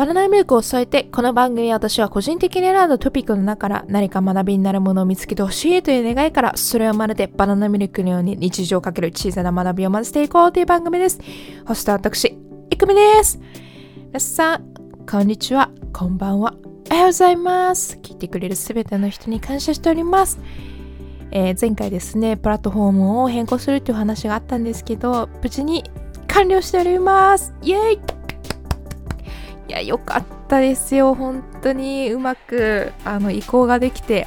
バナナミルクを添えて、この番組私は個人的に選んだトピックの中から何か学びになるものを見つけてほしいという願いから、それをまるでバナナミルクのように日常をかける小さな学びを混ぜていこうという番組です。ホストは私、いくみです。皆さん、こんにちは、こんばんは、おはようございます。聞いてくれるすべての人に感謝しております。えー、前回ですね、プラットフォームを変更するっていう話があったんですけど、無事に完了しております。イェイいや、よかったですよ。本当にうまくあの移行ができて。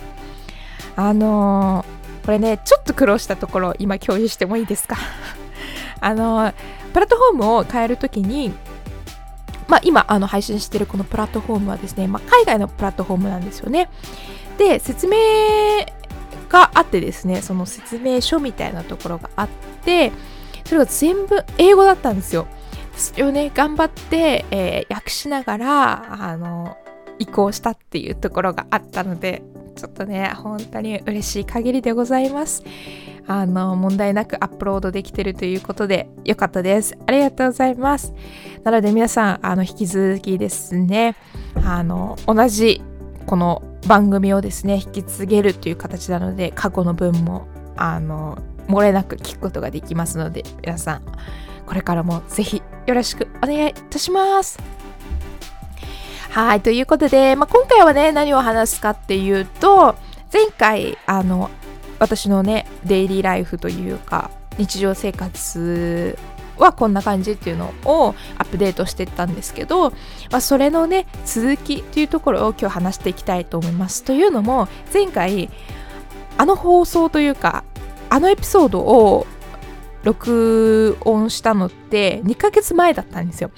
あのー、これね、ちょっと苦労したところ、今共有してもいいですか？あのー、プラットフォームを変えるときに、まあ、今あの配信しているこのプラットフォームはですね、まあ、海外のプラットフォームなんですよね。で、説明があってですね、その説明書みたいなところがあって、それが全部英語だったんですよ。それをね、頑張って、えー、訳しながら、あの、移行したっていうところがあったので、ちょっとね、本当に嬉しい限りでございます。あの、問題なくアップロードできてるということで、よかったです。ありがとうございます。なので皆さん、あの、引き続きですね、あの、同じ、この番組をですね、引き継げるという形なので、過去の分も、あの、漏れなく聞くことができますので、皆さん、これからもぜひよろしくお願いいたします。はい、ということで、まあ、今回はね、何を話すかっていうと、前回、あの、私のね、デイリーライフというか、日常生活はこんな感じっていうのをアップデートしてったんですけど、まあ、それのね続きっていうところを今日話していきたいと思います。というのも前回あの放送というかあのエピソードを録音したのって2ヶ月前だったんですよ。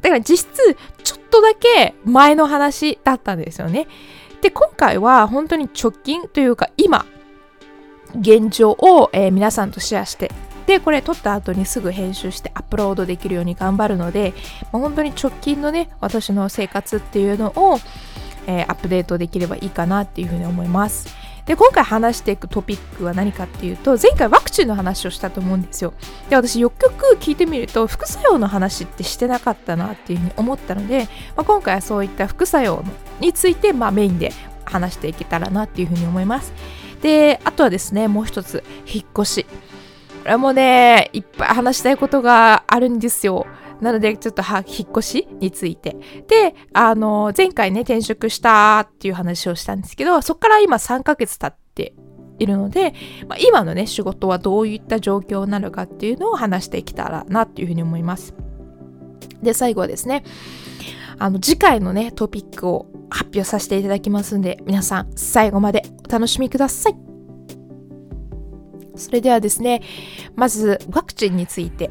だから実質ちょっとだけ前の話だったんですよね。で、今回は本当に直近というか今、現状を、えー、皆さんとシェアして、で、これ撮った後にすぐ編集してアップロードできるように頑張るので、まあ、本当に直近のね、私の生活っていうのを、えー、アップデートできればいいかなっていうふうに思います。で今回話していくトピックは何かっていうと前回ワクチンの話をしたと思うんですよ。で私よくよく聞いてみると副作用の話ってしてなかったなっていうふうに思ったので、まあ、今回はそういった副作用について、まあ、メインで話していけたらなっていうふうに思います。であとはですねもう一つ引っ越し。これもねいっぱい話したいことがあるんですよ。なので、ちょっとは引っ越しについて。で、あの、前回ね、転職したっていう話をしたんですけど、そこから今3ヶ月経っているので、まあ、今のね、仕事はどういった状況なのかっていうのを話していけたらなっていうふうに思います。で、最後はですね、あの、次回のね、トピックを発表させていただきますんで、皆さん、最後までお楽しみください。それではですね、まず、ワクチンについて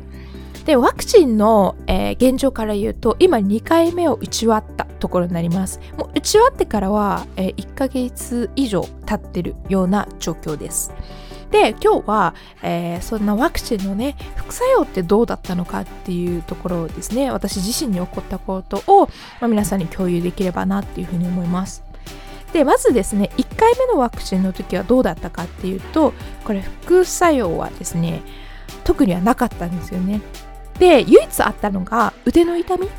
で、ワクチンの、えー、現状から言うと、今2回目を打ち終わったところになります。もう打ち終わってからは、えー、1ヶ月以上経ってるような状況です。で、今日は、えー、そんなワクチンのね、副作用ってどうだったのかっていうところをですね、私自身に起こったことを、まあ、皆さんに共有できればなっていうふうに思います。でまずですね1回目のワクチンの時はどうだったかっていうとこれ副作用はですね特にはなかったんですよねで唯一あったのが腕の痛み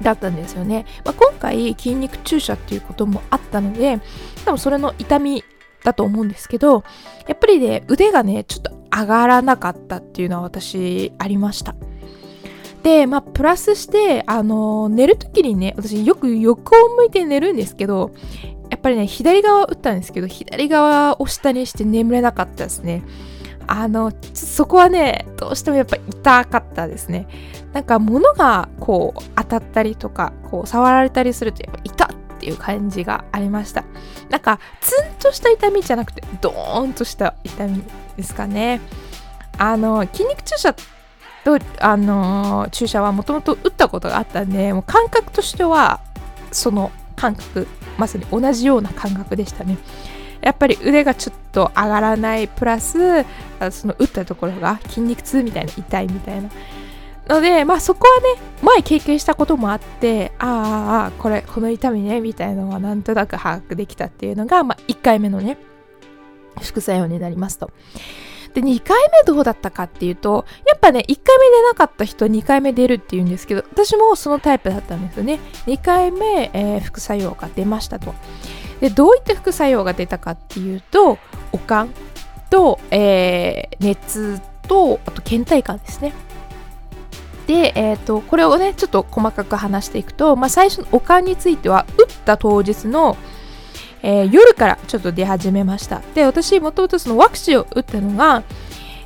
だったんですよね、まあ、今回筋肉注射っていうこともあったので多分それの痛みだと思うんですけどやっぱりね腕がねちょっと上がらなかったっていうのは私ありました。でまあプラスしてあの寝る時にね私よく横を向いて寝るんですけどやっぱりね左側打ったんですけど左側を下にして眠れなかったですね。あのそこはねどうしてもやっぱ痛かったですね。なんか物がこう当たったりとかこう触られたりするとやっぱ痛っていう感じがありました。なんかツンとした痛みじゃなくてドーンとした痛みですかね。あの筋肉注射とあの注射はもともと打ったことがあったんでもう感覚としてはその感覚まさに同じような感覚でしたね。やっぱり腕がちょっと上がらないプラスその打ったところが筋肉痛みたいな痛いみたいなのでまあそこはね前経験したこともあってああこれこの痛みねみたいなのはなんとなく把握できたっていうのが、まあ、1回目のね副作用になりますとで、2回目どうだったかっていうと、やっぱね、1回目出なかった人2回目出るっていうんですけど、私もそのタイプだったんですよね。2回目、えー、副作用が出ましたと。で、どういった副作用が出たかっていうと、悪寒と、えー、熱と、あと倦怠感ですね。で、えーと、これをねちょっと細かく話していくと、まあ、最初のおかんについては打った当日の、えー、夜からちょっと出始めましたで私もともとそのワクチンを打ったのが、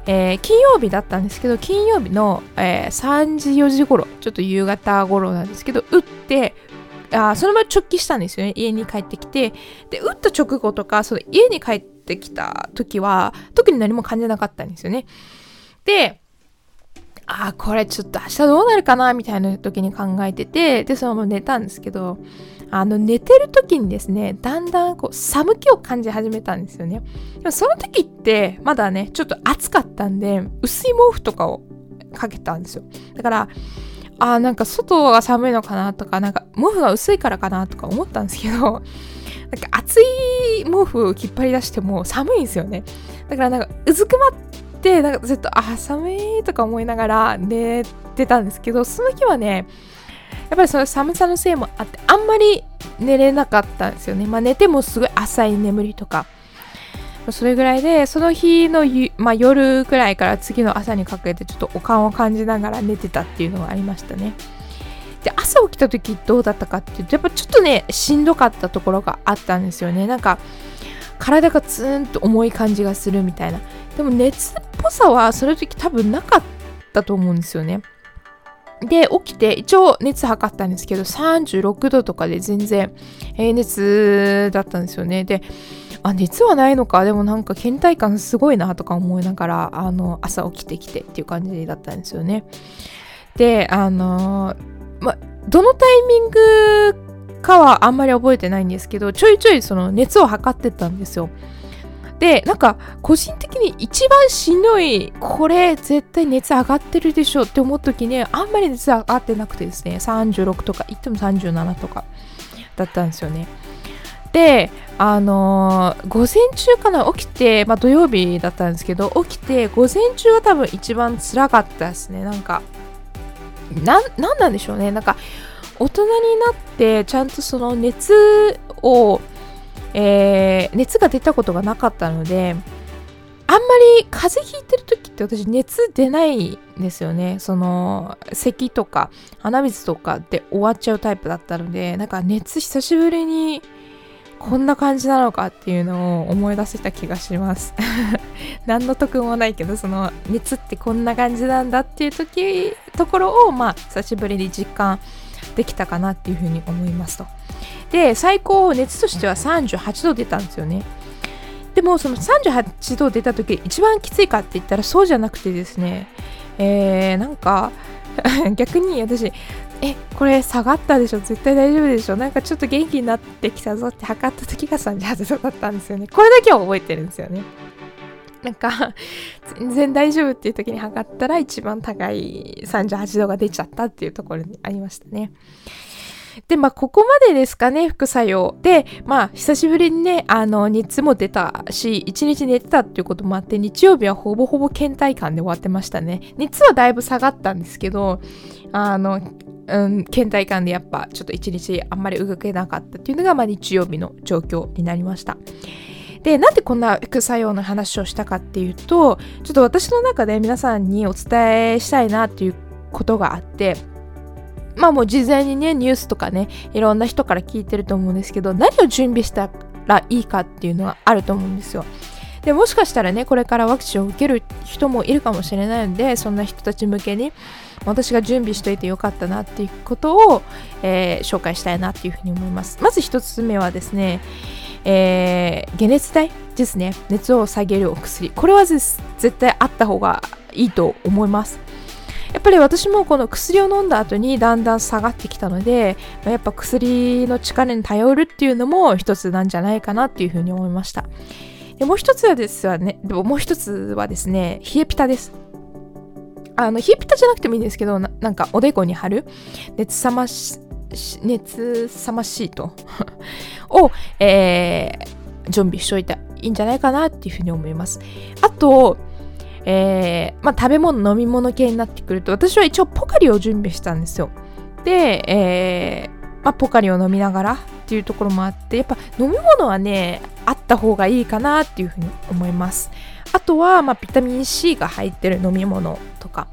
えー、金曜日だったんですけど金曜日の、えー、3時4時頃ちょっと夕方頃なんですけど打ってあそのまま直帰したんですよね。家に帰ってきて。で打った直後とかその家に帰ってきた時は特に何も感じなかったんですよね。であこれちょっと明日どうなるかなみたいな時に考えててでそのまま寝たんですけどあの寝てる時にですねだんだんこう寒気を感じ始めたんですよね。でもその時ってまだねちょっと暑かったんで薄い毛布とかをかけたんですよ。だからあなんか外が寒いのかなとかなんか毛布が薄いからかなとか思ったんですけど なんか熱い毛布を引っ張り出しても寒いんですよね。だからなんかうずくまってなんかずっとあ寒いとか思いながら寝てたんですけどその日はねやっぱりその寒さのせいもあってあんまり寝れなかったんですよね。まあ寝てもすごい浅い眠りとかそれぐらいでその日の、まあ、夜ぐらいから次の朝にかけてちょっとおかんを感じながら寝てたっていうのがありましたねで朝起きた時どうだったかっていうとやっぱちょっとねしんどかったところがあったんですよねなんか体がツーンと重い感じがするみたいなでも熱っぽさはその時多分なかったと思うんですよね。で、起きて、一応熱測ったんですけど、36度とかで全然平熱だったんですよね。で、あ、熱はないのか、でもなんか倦怠感すごいなとか思いながら、あの、朝起きてきてっていう感じだったんですよね。で、あのま、どのタイミングかはあんまり覚えてないんですけど、ちょいちょいその熱を測ってたんですよ。で、なんか、個人的に一番しんどい、これ絶対熱上がってるでしょって思う時に、あんまり熱上がってなくてですね、36とか、いっても37とかだったんですよね。で、あのー、午前中かな、起きて、まあ土曜日だったんですけど、起きて、午前中は多分一番辛かったですね。なんか、な、なんなんでしょうね。なんか、大人になって、ちゃんとその熱を、えー、熱が出たことがなかったのであんまり風邪ひいてる時って私熱出ないんですよねその咳とか鼻水とかで終わっちゃうタイプだったのでなんか熱久しぶりにこんな感じなのかっていうのを思い出せた気がします。何の得もないけどその熱ってこんな感じなんだっていう時ところをまあ久しぶりに実感できたかなっていうふうに思いますと。で最高熱としては38度出たんですよね。でもその38度出た時一番きついかって言ったらそうじゃなくてですね。えー、なんか 逆に私えこれ下がったでしょ？絶対大丈夫でしょ？なんかちょっと元気になってきたぞって測った時が38度だったんですよね。これだけは覚えてるんですよね。なんか全然大丈夫っていう時に測ったら一番高い38度が出ちゃったっていうところにありましたね。で、まあ、ここまでですかね、副作用。で、まあ、久しぶりにね、あの、熱も出たし、一日寝てたっていうこともあって、日曜日はほぼほぼ倦怠感で終わってましたね。熱はだいぶ下がったんですけど、あの、うん、倦怠感でやっぱちょっと一日あんまり動けなかったっていうのが、まあ、日曜日の状況になりました。で、なんでこんな副作用の話をしたかっていうと、ちょっと私の中で皆さんにお伝えしたいなっていうことがあって、まあもう事前にね、ニュースとかね、いろんな人から聞いてると思うんですけど、何を準備したらいいかっていうのはあると思うんですよ。でもしかしたらね、これからワクチンを受ける人もいるかもしれないので、そんな人たち向けに、私が準備しといてよかったなっていうことを、えー、紹介したいなっていうふうに思います。まず一つ目はですね、えー、解熱剤ですね。熱を下げるお薬。これは絶対あった方がいいと思います。やっぱり私もこの薬を飲んだ後にだんだん下がってきたので、やっぱ薬の力に頼るっていうのも一つなんじゃないかなっていうふうに思いました。でもう一つはですはね、でももう一つはですね、冷えピタです。あの、冷えピタじゃなくてもいいんですけど、なんかおでこに貼る熱さまし、熱さまシートを、えー、準備しといたいいんじゃないかなっていうふうに思います。あと、えー、まあ、食べ物、飲み物系になってくると、私は一応ポカリを準備したんですよ。で、えー、まあ、ポカリを飲みながらっていうところもあって、やっぱ飲み物はね、あった方がいいかなっていうふうに思います。あとは、まあ、ビタミン C が入ってる飲み物とか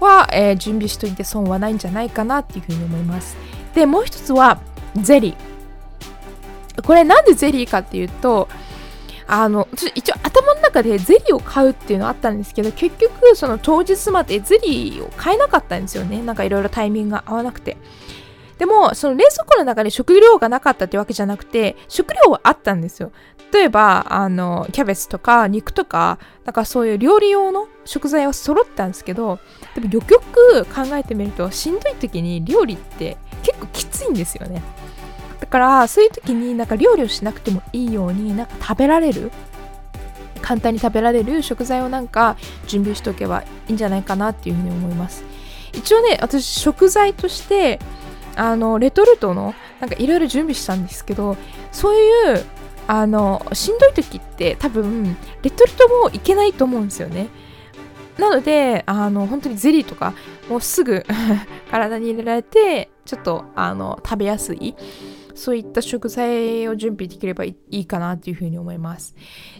は、えー、準備しといて損はないんじゃないかなっていうふうに思います。で、もう一つは、ゼリー。これなんでゼリーかっていうと、あの一応頭の中でゼリーを買うっていうのあったんですけど結局その当日までゼリーを買えなかったんですよねなんかいろいろタイミングが合わなくてでもその冷蔵庫の中に食料がなかったってわけじゃなくて食料はあったんですよ。例えばあのキャベツとか肉とかなんかそういう料理用の食材は揃ったんですけどでもよくよく考えてみるとしんどい時に料理って結構きついんですよね。だからそういう時になんか料理をしなくてもいいようになんか食べられる簡単に食べられる食材をなんか準備しておけばいいんじゃないかなっていうふうに思います。一応ね私食材としてあのレトルトのなんかいろいろ準備したんですけどそういうあのしんどい時って多分レトルトもいけないと思うんですよね。なのであの本当にゼリーとかもうすぐ 体に入れられてちょっとあの食べやすい。そういった食材を準備できればいいかなというふうに思います。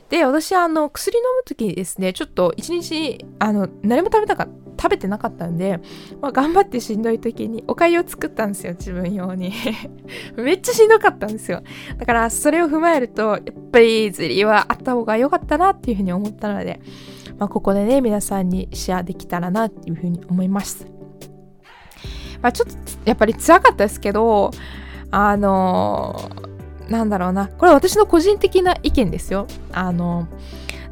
で、私、あの、薬飲むときにですね、ちょっと一日、あの、何も食べたか、食べてなかったんで、まあ、頑張ってしんどい時にお粥を作ったんですよ、自分用に。めっちゃしんどかったんですよ。だから、それを踏まえると、やっぱりゼリーはあった方が良かったなっていうふうに思ったので、まあ、ここでね、皆さんにシェアできたらなっていうふうに思います。まあ、ちょっと、やっぱり辛かったですけど、あの、なんだろうな。これは私の個人的な意見ですよ。あの、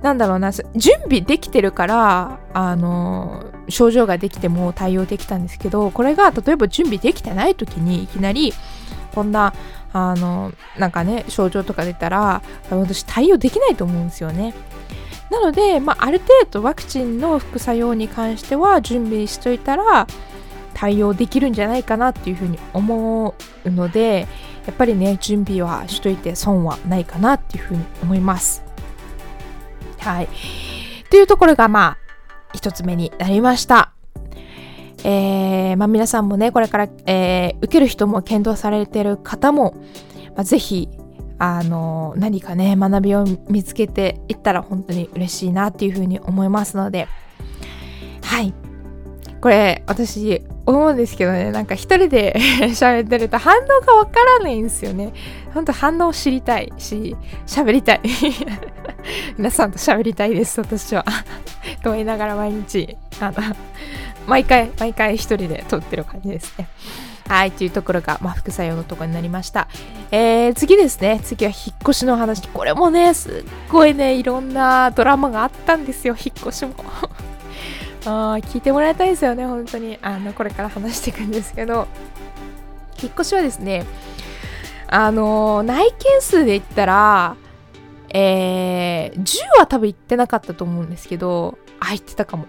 なんだろうな。準備できてるから、あの、症状ができても対応できたんですけど、これが例えば準備できてない時にいきなり、こんな、あの、なんかね、症状とか出たら、私対応できないと思うんですよね。なので、まあ、ある程度ワクチンの副作用に関しては準備しといたら、対応できるんじゃないかなっていうふうに思うのでやっぱりね準備はしといて損はないかなっていうふうに思います。はい。というところがまあ一つ目になりました。えー、まあ皆さんもねこれから、えー、受ける人も検討されてる方も、まあ、ぜひあの何かね学びを見つけていったら本当に嬉しいなっていうふうに思いますのではいこれ私思うんですけどねなんか一人で 喋ってると反応がわからないんですよねほんと反応を知りたいし喋りたい 皆さんと喋りたいです私は と言いながら毎日あの毎回毎回一人で撮ってる感じですねはい、というところが、まあ、副作用のところになりました。えー、次ですね。次は引っ越しの話。これもね、すっごいね、いろんなドラマがあったんですよ、引っ越しも。あ聞いてもらいたいですよね、本当に。あの、これから話していくんですけど、引っ越しはですね、あの、内見数で言ったら、えー、10は多分行ってなかったと思うんですけど、あ、行ってたかも。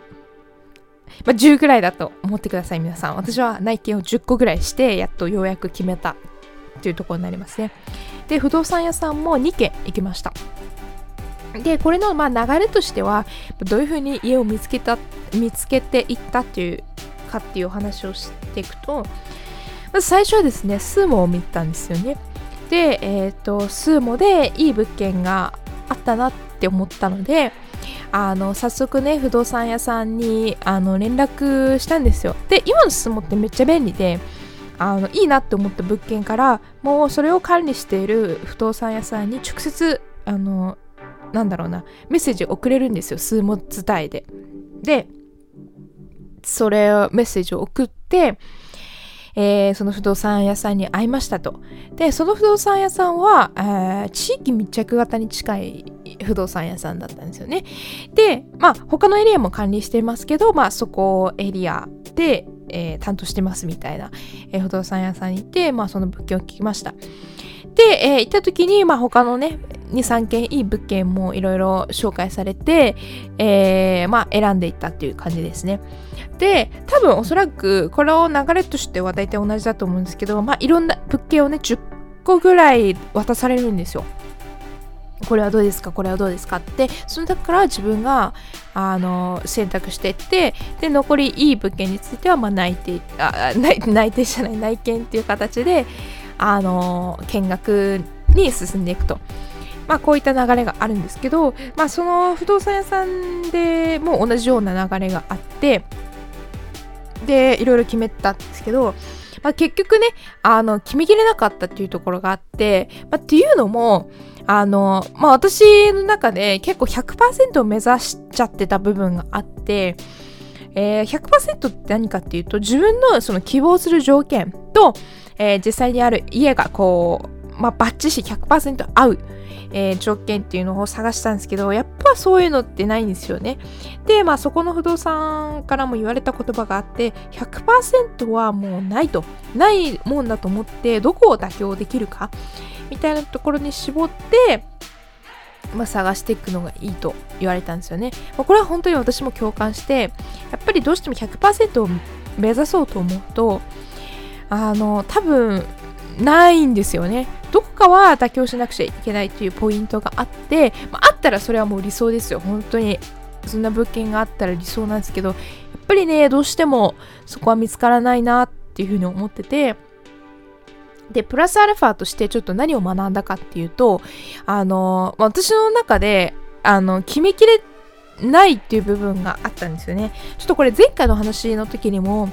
まあ、10ぐらいだと思ってください、皆さん。私は内見を10個ぐらいして、やっとようやく決めたっていうところになりますね。で、不動産屋さんも2軒行きました。でこれのまあ流れとしてはどういうふうに家を見つけた見つけていったっていうかっていうお話をしていくとまず最初はですねスーモを見たんですよね。で、えーと、スーモでいい物件があったなって思ったのであの早速ね不動産屋さんにあの連絡したんですよ。で今のスーモってめっちゃ便利であのいいなって思った物件からもうそれを管理している不動産屋さんに直接あのなんだろうな、メッセージ送れるんですよ、数文字伝えで。で、それを、メッセージを送って、えー、その不動産屋さんに会いましたと。で、その不動産屋さんは、えー、地域密着型に近い不動産屋さんだったんですよね。で、まあ、他のエリアも管理してますけど、まあ、そこエリアで、えー、担当してますみたいな、えー、不動産屋さんに行って、まあ、その物件を聞きました。で、えー、行った時に、まあ、他のね、2、3件いい物件もいろいろ紹介されて、えー、まあ、選んでいったっていう感じですね。で、多分おそらく、この流れとしては大体同じだと思うんですけど、まあ、いろんな物件をね、10個ぐらい渡されるんですよ。これはどうですか？これはどうですか？ってその中から自分があの選択していってで残りいい物件についてはまあ内定あ内定じゃない内見っていう形であの見学に進んでいくと。まあ、こういった流れがあるんですけど、まあ、その不動産屋さんでも同じような流れがあってでいろいろ決めたんですけど、まあ、結局ねあの決めきれなかったっていうところがあって、まあ、っていうのもあの、まあ、私の中で結構100%を目指しちゃってた部分があって、えー、100%って何かっていうと自分のその希望する条件と、えー、実際にある家がこう、まあ、バッチし100%合うえー、条件っていうのを探したんですけど、やっぱそういうのってないんですよね。で、まあそこの不動産からも言われた言葉があって、100%はもうないと。ないもんだと思って、どこを妥協できるかみたいなところに絞って、まあ、探していくのがいいと言われたんですよね。まあ、これは本当に私も共感して、やっぱりどうしても100%を目指そうと思うと、あの、多分、ないんですよね。どこかは妥協しなくちゃいけないっていうポイントがあって、まあ、あったらそれはもう理想ですよ。本当に。そんな物件があったら理想なんですけど、やっぱりね、どうしてもそこは見つからないなっていうふうに思ってて、で、プラスアルファとしてちょっと何を学んだかっていうと、あの、私の中で、あの、決めきれないっていう部分があったんですよね。ちょっとこれ前回の話の時にも、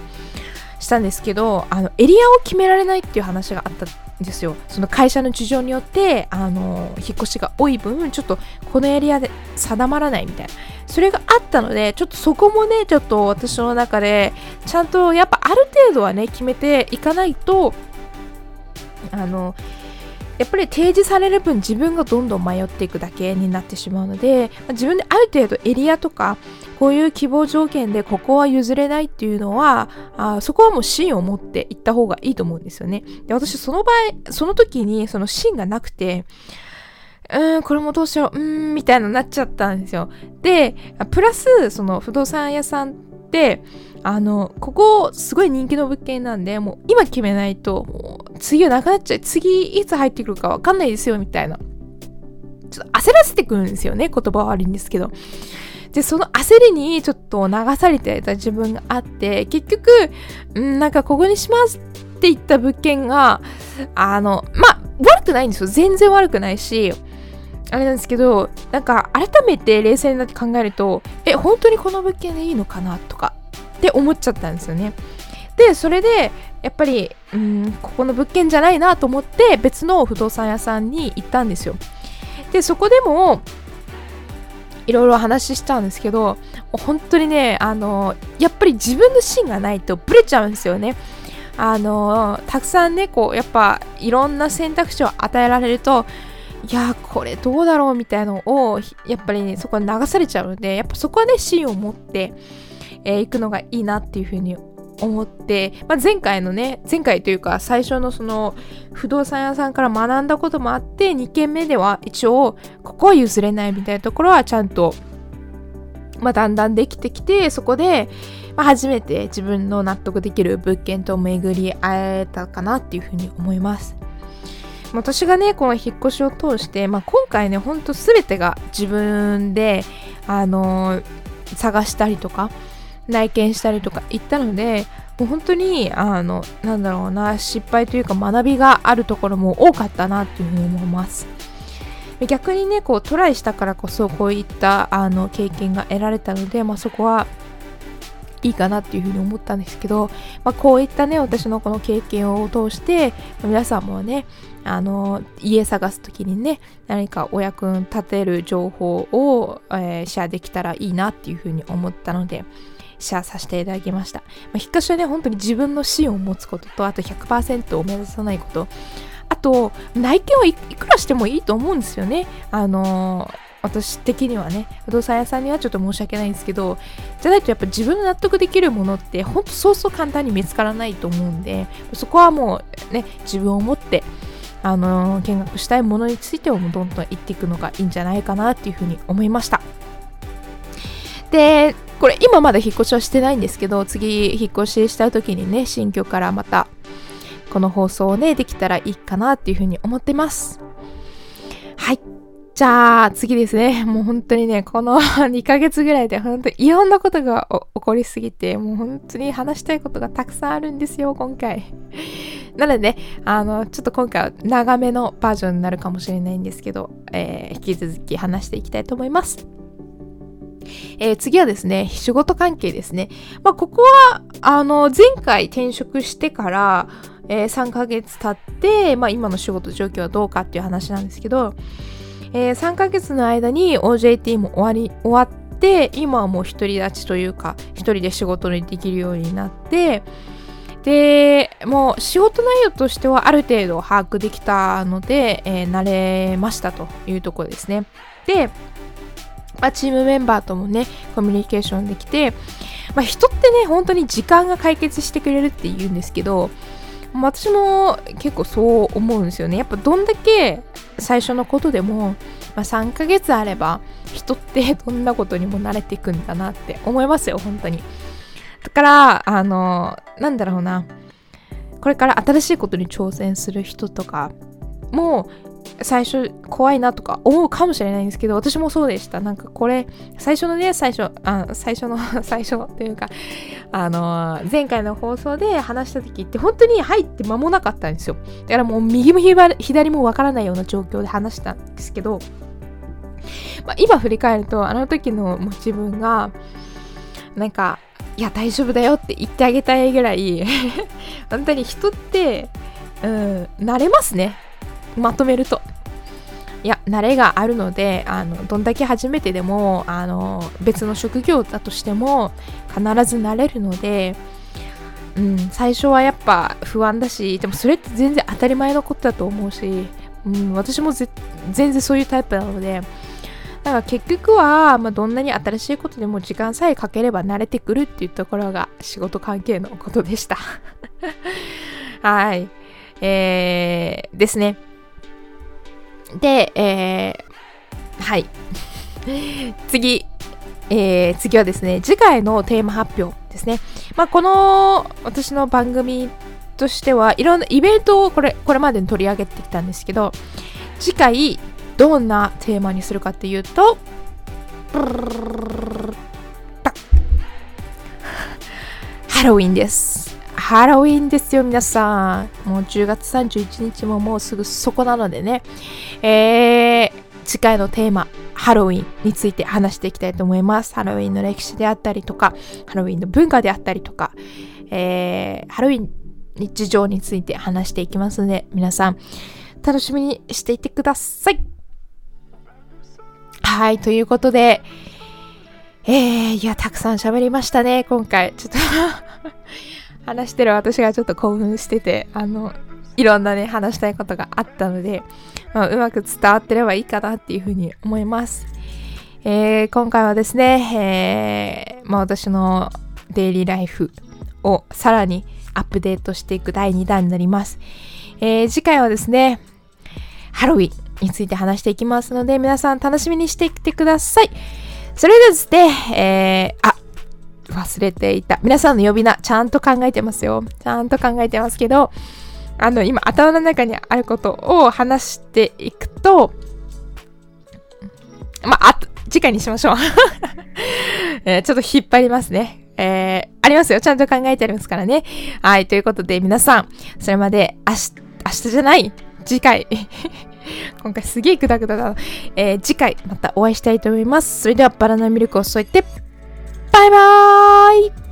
したんですけどあのエリアを決められないっていう話があったんですよ。その会社の事情によってあの引っ越しが多い分ちょっとこのエリアで定まらないみたいな。それがあったのでちょっとそこもねちょっと私の中でちゃんとやっぱある程度はね決めていかないとあのやっぱり提示される分自分がどんどん迷っていくだけになってしまうので自分である程度エリアとかこういう希望条件でここは譲れないっていうのはあそこはもう芯を持っていった方がいいと思うんですよねで私その場合その時にその芯がなくてうーん、これもどうしよう、うーん、みたいななっちゃったんですよ。で、プラス、その不動産屋さんって、あの、ここすごい人気の物件なんで、もう今決めないと、もう次はなくなっちゃう。次いつ入ってくるかわかんないですよ、みたいな。ちょっと焦らせてくるんですよね。言葉は悪いんですけど。で、その焦りにちょっと流されてた自分があって、結局、んなんかここにしますって言った物件が、あの、まあ、悪くないんですよ。全然悪くないし、あれなんですけど、なんか改めて冷静になって考えると、え、本当にこの物件でいいのかなとかって思っちゃったんですよね。で、それで、やっぱり、うん、ここの物件じゃないなと思って別の不動産屋さんに行ったんですよ。で、そこでも、いろいろ話したんですけど、本当にね、あの、やっぱり自分の芯がないとブレちゃうんですよね。あの、たくさんね、こう、やっぱいろんな選択肢を与えられると、いやこれどうだろうみたいなのをやっぱり、ね、そこは流されちゃうのでやっぱそこはね芯を持って、えー、くのがいいなっていうふうに思って、まあ、前回のね前回というか最初のその不動産屋さんから学んだこともあって2軒目では一応ここは譲れないみたいなところはちゃんと、まあ、だんだんできてきてそこで、まあ、初めて自分の納得できる物件と巡り会えたかなっていうふうに思います。私がねこの引っ越しを通して、まあ、今回ねほんと全てが自分であのー、探したりとか内見したりとか行ったのでもう本当にあのなんだろうな失敗というか学びがあるところも多かったなっていうふうに思います。逆にねこうトライしたからこそこういったあの経験が得られたので、まあ、そこはいいかなっていうふうに思ったんですけど、まあ、こういったね私のこの経験を通して皆さんもねあの家探す時にね何かお役に立てる情報を、えー、シェアできたらいいなっていうふうに思ったのでシェアさせていただきました。まあ、引っ越しはね、本当に自分の芯を持つことと、あと100%を目指さないこと、あと、内見はいくらしてもいいと思うんですよね。あのー、私的にはね、不動産屋さんにはちょっと申し訳ないんですけど、じゃないとやっぱ自分の納得できるものって、ほんとそうそう簡単に見つからないと思うんで、そこはもうね、自分を持って、あのー、見学したいものについてもどんどん言っていくのがいいんじゃないかなっていうふうに思いました。で、これ今まだ引っ越しはしてないんですけど、次引っ越しした時にね、新居からまたこの放送をね、できたらいいかなっていうふうに思ってます。はい。じゃあ次ですね。もう本当にね、この 2ヶ月ぐらいで本当にいろんなことが起こりすぎて、もう本当に話したいことがたくさんあるんですよ、今回。なのでね、あの、ちょっと今回は長めのバージョンになるかもしれないんですけど、えー、引き続き話していきたいと思います。えー、次はですね、仕事関係ですね。まあ、ここは、あの、前回転職してから、えー、3ヶ月経って、まあ、今の仕事状況はどうかっていう話なんですけど、えー、3ヶ月の間に OJT も終わり、終わって、今はもう独り立ちというか、一人で仕事にできるようになって、で、もう仕事内容としてはある程度把握できたので、えー、慣れましたというところですね。で、まあ、チームメンバーともね、コミュニケーションできて、まあ、人ってね、本当に時間が解決してくれるって言うんですけど、私も結構そう思うんですよね。やっぱどんだけ最初のことでも、まあ、3ヶ月あれば人って どんなことにも慣れていくんだなって思いますよ、本当に。だから、あの、なんだろうな。これから新しいことに挑戦する人とかも最初怖いなとか思うかもしれないんですけど私もそうでした。なんかこれ最初のね最初あ最初の 最初というかあの前回の放送で話した時って本当に入って間もなかったんですよ。だからもう右も左もわからないような状況で話したんですけど、まあ、今振り返るとあの時の自分がなんかいや大丈夫だよって言ってあげたいぐらい 本当に人ってうん慣れますね。まとめると。いや、慣れがあるので、あのどんだけ初めてでもあの別の職業だとしても必ず慣れるので、うん、最初はやっぱ不安だし、でもそれって全然当たり前のことだと思うし、うん、私も全然そういうタイプなので、だから結局は、まあ、どんなに新しいことでも時間さえかければ慣れてくるっていうところが仕事関係のことでした。はい。えー、ですね。で、えー、はい。次、えー、次はですね、次回のテーマ発表ですね。まあ、この私の番組としてはいろんなイベントをこれこれまでに取り上げてきたんですけど、次回どんなテーマにするかっていうと、ハロウィンです。ハロウィンですよ、皆さん。もう10月31日ももうすぐそこなのでね。えー、次回のテーマ、ハロウィンについて話していきたいと思います。ハロウィンの歴史であったりとか、ハロウィンの文化であったりとか、えー、ハロウィン日常について話していきますので、皆さん、楽しみにしていてください。はい、ということで、えー、いや、たくさん喋りましたね、今回。ちょっと話してる私がちょっと興奮してて、あの、いろんなね、話したいことがあったので、まあ、うまく伝わってればいいかなっていうふうに思います。えー、今回はですね、えー、まあ、私のデイリーライフをさらにアップデートしていく第2弾になります。えー、次回はですね、ハロウィンについて話していきますので、皆さん楽しみにしていてください。それではですね、えー、あ、忘れていた。皆さんの呼び名、ちゃんと考えてますよ。ちゃんと考えてますけど、あの、今、頭の中にあることを話していくと、まあ、あ次回にしましょう、えー、ちょっと引っ張りますね。えー、ありますよ。ちゃんと考えてありますからね。はい。ということで、皆さん、それまで、明日、明日じゃない、次回。今回すげえグダグダだ。えー、次回またお会いしたいと思います。それではバナナミルクを添えて、バイバーイ。